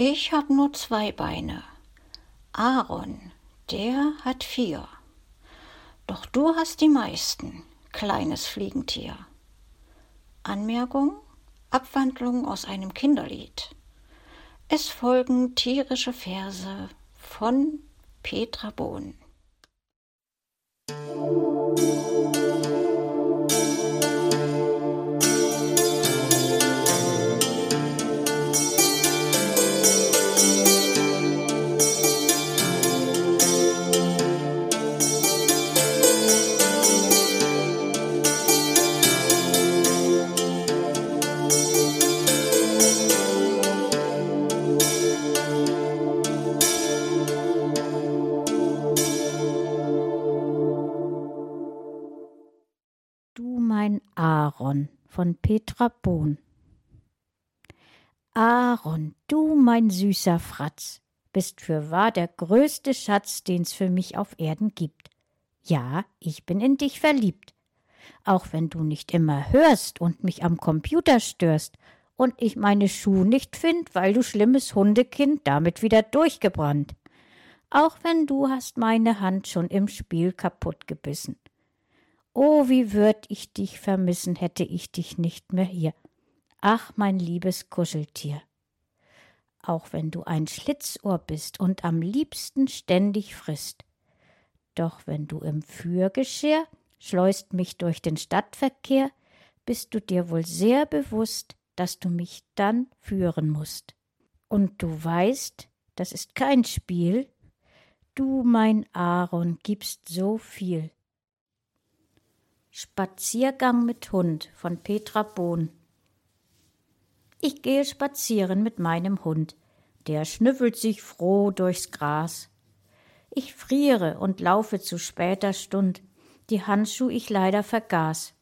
Ich hab nur zwei Beine. Aaron, der hat vier. Doch du hast die meisten, kleines Fliegentier. Anmerkung, Abwandlung aus einem Kinderlied. Es folgen tierische Verse von Petra Bohn. Aaron von Petra Bohn. Aaron, du mein süßer Fratz, bist fürwahr der größte Schatz, den's für mich auf Erden gibt. Ja, ich bin in dich verliebt. Auch wenn du nicht immer hörst und mich am Computer störst und ich meine Schuh nicht find, weil du schlimmes Hundekind damit wieder durchgebrannt. Auch wenn du hast meine Hand schon im Spiel kaputt gebissen. Oh, wie würd ich dich vermissen, hätte ich dich nicht mehr hier. Ach, mein liebes Kuscheltier. Auch wenn du ein Schlitzohr bist und am liebsten ständig frisst. Doch wenn du im Fürgeschirr schleust mich durch den Stadtverkehr, bist du dir wohl sehr bewusst, dass du mich dann führen musst. Und du weißt, das ist kein Spiel. Du, mein Aaron, gibst so viel. Spaziergang mit Hund von Petra Bohn. Ich gehe spazieren mit meinem Hund, der schnüffelt sich froh durchs Gras. Ich friere und laufe zu später Stund, die Handschuh ich leider vergaß.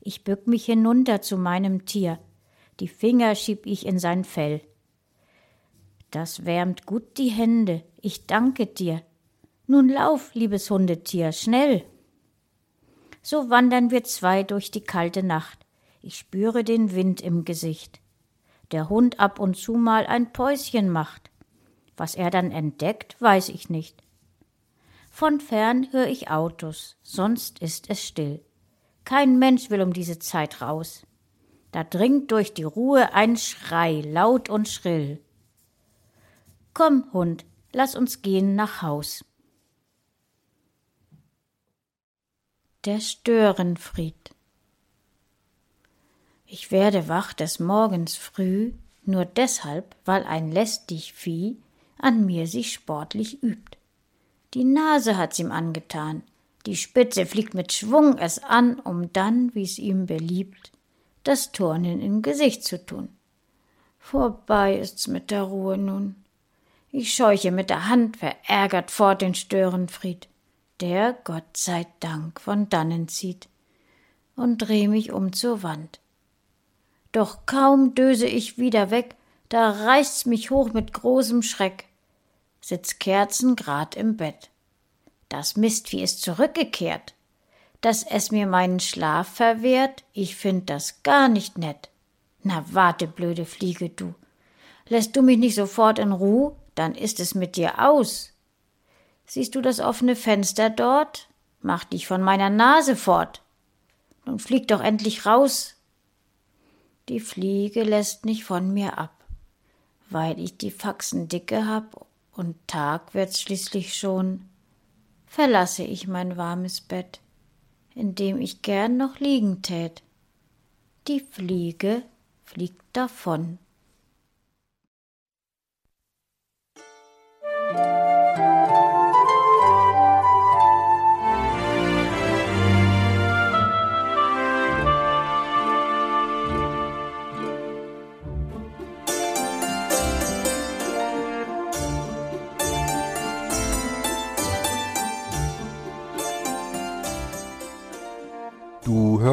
Ich bück mich hinunter zu meinem Tier, die Finger schieb ich in sein Fell. Das wärmt gut die Hände, ich danke dir. Nun lauf, liebes Hundetier, schnell. So wandern wir zwei durch die kalte Nacht. Ich spüre den Wind im Gesicht. Der Hund ab und zu mal ein Päuschen macht. Was er dann entdeckt, weiß ich nicht. Von fern hör ich Autos, sonst ist es still. Kein Mensch will um diese Zeit raus. Da dringt durch die Ruhe ein Schrei, laut und schrill. Komm, Hund, lass uns gehen nach Haus. Der Störenfried. Ich werde wach des Morgens früh, nur deshalb, weil ein lästig Vieh an mir sich sportlich übt. Die Nase hat's ihm angetan, die Spitze fliegt mit Schwung es an, um dann, wie's ihm beliebt, das Turnen im Gesicht zu tun. Vorbei ist's mit der Ruhe nun. Ich scheuche mit der Hand verärgert fort den Störenfried der, Gott sei Dank, von dannen zieht, und dreh mich um zur Wand. Doch kaum döse ich wieder weg, da reißt's mich hoch mit großem Schreck, sitz kerzengrad im Bett. Das Mistvieh ist zurückgekehrt, dass es mir meinen Schlaf verwehrt, ich find das gar nicht nett. Na warte, blöde Fliege, du. Lässt du mich nicht sofort in Ruh, dann ist es mit dir aus. Siehst du das offene Fenster dort? Mach dich von meiner Nase fort. Nun flieg doch endlich raus. Die Fliege lässt nicht von mir ab, weil ich die Faxen dicke hab und Tag wird's schließlich schon, verlasse ich mein warmes Bett, in dem ich gern noch liegen tät. Die Fliege fliegt davon.